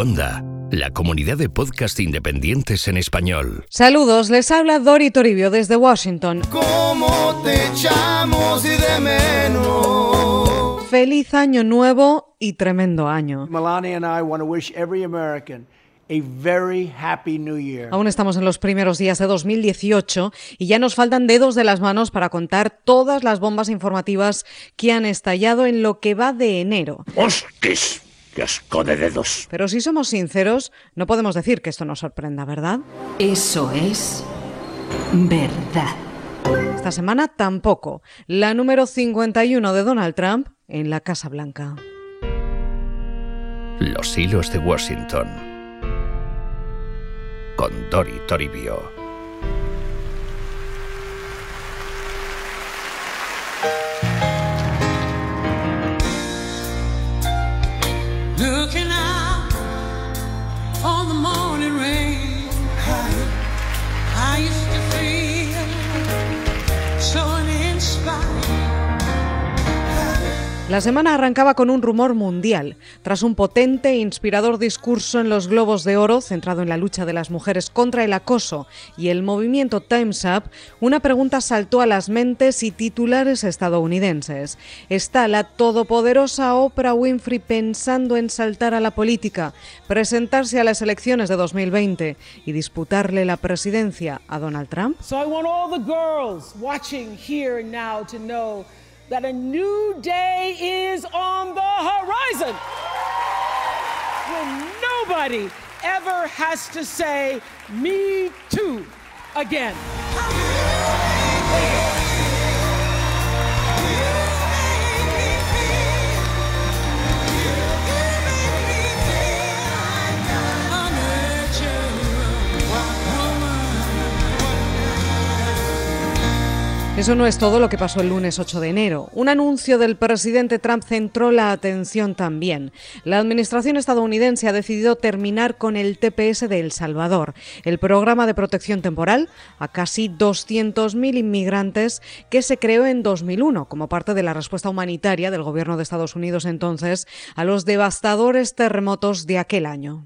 Onda, la comunidad de podcast independientes en español. Saludos, les habla Dori Toribio desde Washington. ¿Cómo te echamos y de menos? Feliz año nuevo y tremendo año. Melania and I want to wish every American a very happy new year. Aún estamos en los primeros días de 2018 y ya nos faltan dedos de las manos para contar todas las bombas informativas que han estallado en lo que va de enero. ¡Hostis! ¡Qué asco de dedos! Pero si somos sinceros, no podemos decir que esto nos sorprenda, ¿verdad? Eso es verdad. Esta semana tampoco. La número 51 de Donald Trump en la Casa Blanca. Los hilos de Washington. Con Dori Toribio. La semana arrancaba con un rumor mundial. Tras un potente e inspirador discurso en los Globos de Oro, centrado en la lucha de las mujeres contra el acoso y el movimiento Time's Up, una pregunta saltó a las mentes y titulares estadounidenses. ¿Está la todopoderosa Oprah Winfrey pensando en saltar a la política, presentarse a las elecciones de 2020 y disputarle la presidencia a Donald Trump? So I want all the girls watching here and now to know that a new day is on the horizon. When nobody ever has to say, me too, again. Eso no es todo lo que pasó el lunes 8 de enero. Un anuncio del presidente Trump centró la atención también. La administración estadounidense ha decidido terminar con el TPS de El Salvador, el programa de protección temporal a casi 200.000 inmigrantes que se creó en 2001 como parte de la respuesta humanitaria del gobierno de Estados Unidos entonces a los devastadores terremotos de aquel año.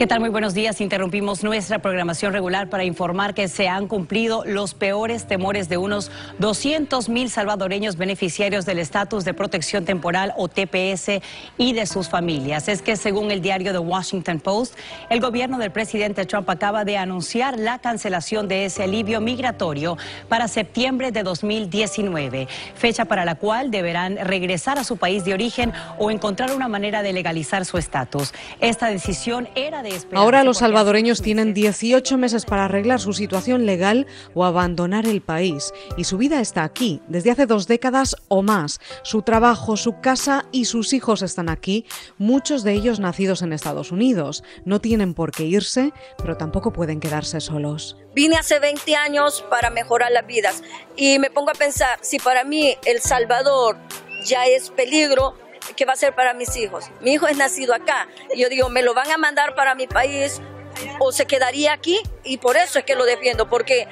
¿Qué tal? Muy buenos días. Interrumpimos nuestra programación regular para informar que se han cumplido los peores temores de unos 200 mil salvadoreños beneficiarios del estatus de protección temporal o TPS y de sus familias. Es que según el diario The Washington Post, el gobierno del presidente Trump acaba de anunciar la cancelación de ese alivio migratorio para septiembre de 2019, fecha para la cual deberán regresar a su país de origen o encontrar una manera de legalizar su estatus. Esta decisión era de Ahora los salvadoreños tienen 18 meses para arreglar su situación legal o abandonar el país. Y su vida está aquí, desde hace dos décadas o más. Su trabajo, su casa y sus hijos están aquí, muchos de ellos nacidos en Estados Unidos. No tienen por qué irse, pero tampoco pueden quedarse solos. Vine hace 20 años para mejorar las vidas y me pongo a pensar, si para mí El Salvador ya es peligro, ¿qué va a ser para mis hijos? Mi hijo es nacido acá. Y yo digo, ¿me lo van a mandar para mi país o se quedaría aquí? Y por eso es que lo defiendo, porque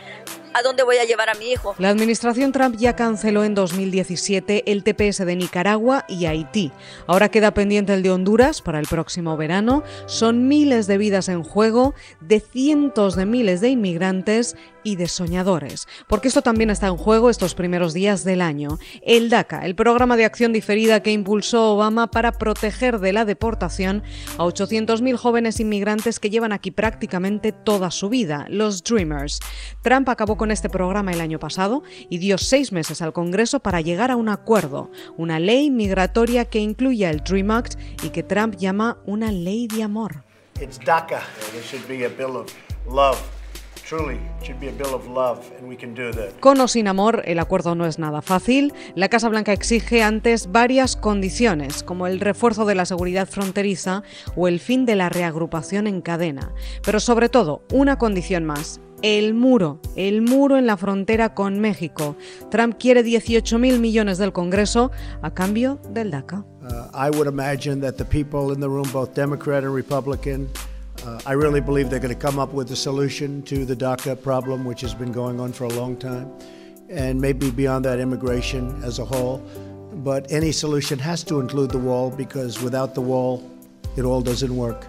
¿a dónde voy a llevar a mi hijo? La administración Trump ya canceló en 2017 el TPS de Nicaragua y Haití. Ahora queda pendiente el de Honduras para el próximo verano. Son miles de vidas en juego, de cientos de miles de inmigrantes y de soñadores. Porque esto también está en juego estos primeros días del año. El DACA, el programa de acción diferida que impulsó Obama para proteger de la deportación a 800.000 jóvenes inmigrantes que llevan aquí prácticamente toda su vida, los Dreamers. Trump acabó con este programa el año pasado y dio seis meses al Congreso para llegar a un acuerdo, una ley migratoria que incluya el Dream Act y que Trump llama una ley de amor. It's DACA. There should be a bill of love. Truly, it should be a bill of love, and we can do that. Con o sin amor, el acuerdo no es nada fácil. La Casa Blanca exige antes varias condiciones, como el refuerzo de la seguridad fronteriza o el fin de la reagrupación en cadena. Pero sobre todo, una condición más, el muro, el muro en la frontera con México. Trump quiere 18 mil millones del Congreso a cambio del DACA. Uh, I would imagine that the people in the room, both Democrat and Republican, uh, I really believe they're going to come up with a solution to the DACA problem, which has been going on for a long time, and maybe beyond that, immigration as a whole. But any solution has to include the wall because without the wall, it all doesn't work.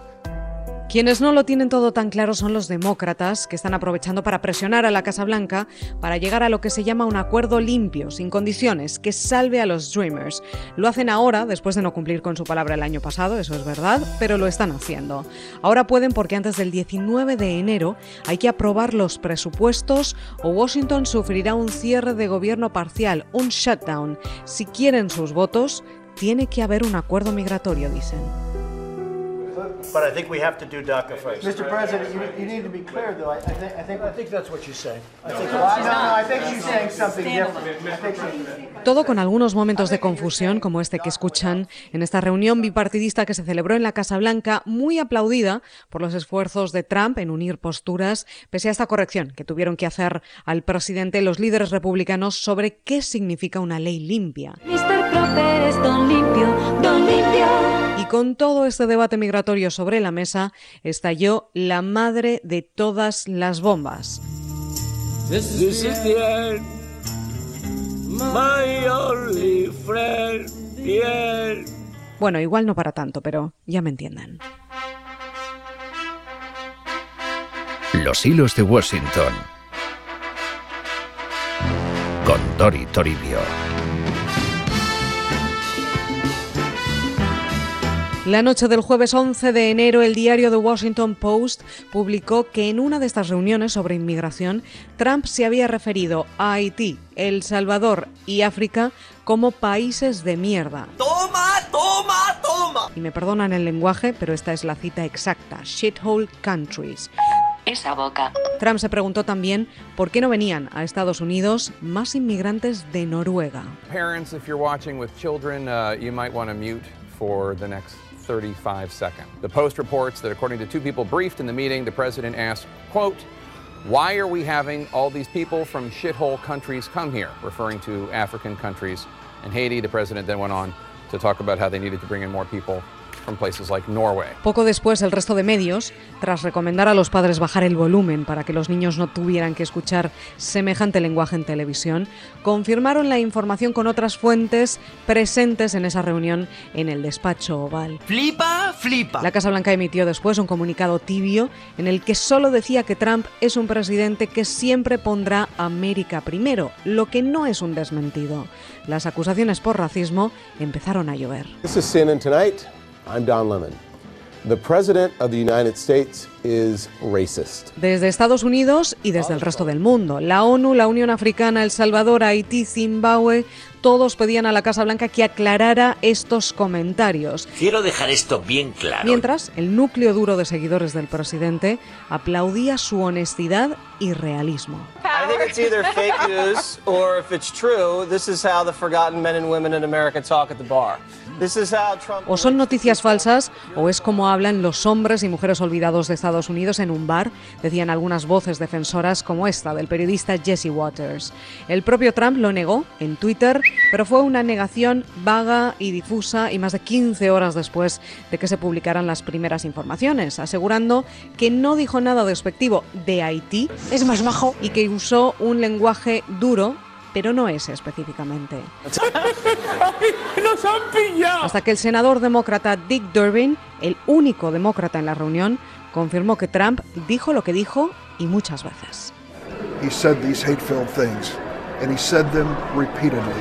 Quienes no lo tienen todo tan claro son los demócratas, que están aprovechando para presionar a la Casa Blanca para llegar a lo que se llama un acuerdo limpio, sin condiciones, que salve a los Dreamers. Lo hacen ahora, después de no cumplir con su palabra el año pasado, eso es verdad, pero lo están haciendo. Ahora pueden porque antes del 19 de enero hay que aprobar los presupuestos o Washington sufrirá un cierre de gobierno parcial, un shutdown. Si quieren sus votos, tiene que haber un acuerdo migratorio, dicen. But I think we have to do DACA first. Mr. President, you, you need to be clear, though. I, I think, I think, I think that's what she's saying. I think no, no, I think she's saying something different. I think she- Todo con algunos momentos de confusión, como este que escuchan en esta reunión bipartidista que se celebró en la Casa Blanca, muy aplaudida por los esfuerzos de Trump en unir posturas, pese a esta corrección que tuvieron que hacer al presidente los líderes republicanos sobre qué significa una ley limpia. Mr. Proper es don limpio. Con todo este debate migratorio sobre la mesa, estalló la madre de todas las bombas. This is the end. My only friend, the end. Bueno, igual no para tanto, pero ya me entienden. Los hilos de Washington. Con Dori Toribio. La noche del jueves 11 de enero, el diario The Washington Post publicó que en una de estas reuniones sobre inmigración, Trump se había referido a Haití, El Salvador y África como países de mierda. Toma, toma, toma. Y me perdonan el lenguaje, pero esta es la cita exacta, shithole countries. Esa boca. Trump se preguntó también por qué no venían a Estados Unidos más inmigrantes de Noruega. Parents, if you're watching with children, uh, you might want to mute for the next 35 seconds. The Post reports that according to two people briefed in the meeting, the president asked, quote, why are we having all these people from shithole countries come here, referring to African countries and Haiti. The president then went on to talk about how they needed to bring in more people from places like Norway. Poco después, el resto de medios, tras recomendar a los padres bajar el volumen para que los niños no tuvieran que escuchar semejante lenguaje en televisión, confirmaron la información con otras fuentes presentes en esa reunión en el despacho oval. Flipa, flipa. La Casa Blanca emitió después un comunicado tibio en el que solo decía que Trump es un presidente que siempre pondrá América primero, lo que no es un desmentido. Las acusaciones por racismo empezaron a llover. This is CNN Tonight. I'm Don Lemon. The President of the United States. Desde Estados Unidos y desde el resto del mundo. La ONU, la Unión Africana, El Salvador, Haití, Zimbabue, todos pedían a la Casa Blanca que aclarara estos comentarios. Quiero dejar esto bien claro. Mientras, el núcleo duro de seguidores del presidente aplaudía su honestidad y realismo. I think it's either fake news or if it's true, this is how the forgotten men and women in America talk at the bar. This is how Trump O son noticias falsas o es como hablan los hombres y mujeres olvidados de Estados Unidos en un bar, decían algunas voces defensoras como esta del periodista Jesse Waters. El propio Trump lo negó en Twitter, pero fue una negación vaga y difusa y más de 15 horas después de que se publicaran las primeras informaciones, asegurando que no dijo nada despectivo de Haití, es más bajo, y que usó un lenguaje duro pero no ese específicamente. Hasta que el senador demócrata Dick Durbin, el único demócrata en la reunión, confirmó que Trump dijo lo que dijo y muchas veces. He said these hate-filled things, and he said them repeatedly.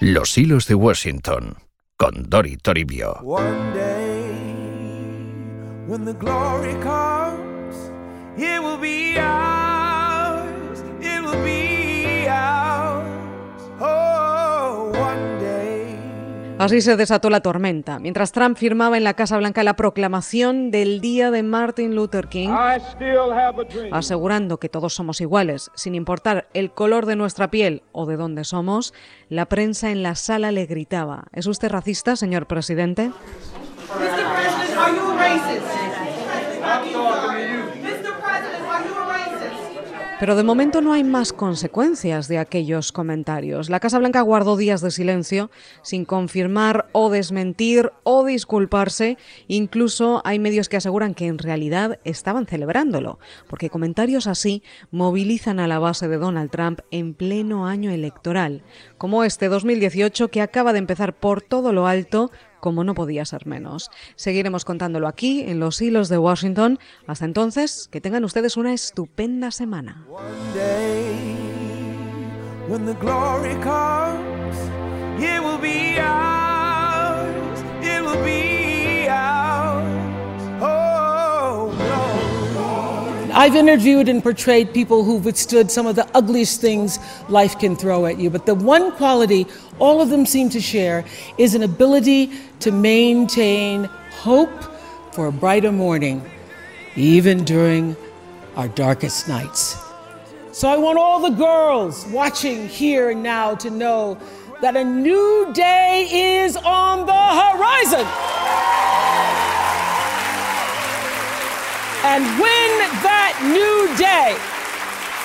Los hilos de Washington con Dori Toribio. One day, when the glory comes, it will be ours. It will be Así se desató la tormenta, mientras Trump firmaba en la Casa Blanca la proclamación del Día de Martin Luther King, I still have a dream. asegurando que todos somos iguales, sin importar el color de nuestra piel o de dónde somos, la prensa en la sala le gritaba, ¿es usted racista, señor presidente? Mr. President, are you a racist? Mr. President, are you a racist? Pero de momento no hay más consecuencias de aquellos comentarios. La Casa Blanca guardó días de silencio sin confirmar o desmentir o disculparse. Incluso hay medios que aseguran que en realidad estaban celebrándolo, porque comentarios así movilizan a la base de Donald Trump en pleno año electoral, como este 2018 que acaba de empezar por todo lo alto como no podía ser menos. Seguiremos contándolo aquí, en los hilos de Washington. Hasta entonces, que tengan ustedes una estupenda semana. I've interviewed and portrayed people who've withstood some of the ugliest things life can throw at you, but the one quality all of them seem to share is an ability to maintain hope for a brighter morning, even during our darkest nights. So I want all the girls watching here and now to know that a new day is on the horizon. And when that new day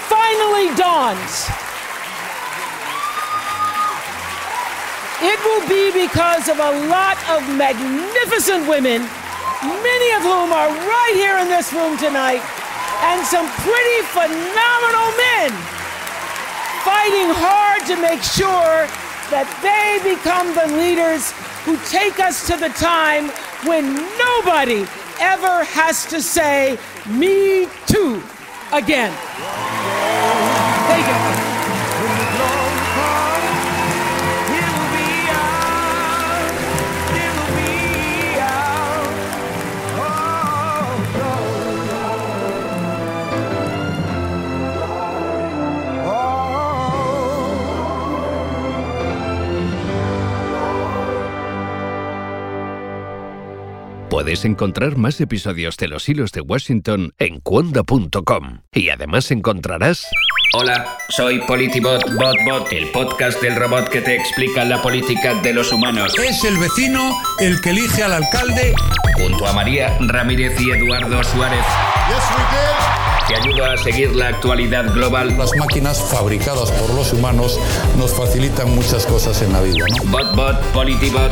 finally dawns, it will be because of a lot of magnificent women, many of whom are right here in this room tonight, and some pretty phenomenal men fighting hard to make sure that they become the leaders who take us to the time when nobody ever has to say, Me too, again. You. Puedes encontrar más episodios de Los Hilos de Washington en cuonda.com y además encontrarás... Hola, soy Politibot BotBot, el podcast del robot que te explica la política de los humanos. Es el vecino el que elige al alcalde. Junto a María Ramírez y Eduardo Suárez. Te ayuda a seguir la actualidad global. Las máquinas fabricadas por los humanos nos facilitan muchas cosas en la vida. ¿no? BotBot, Politibot.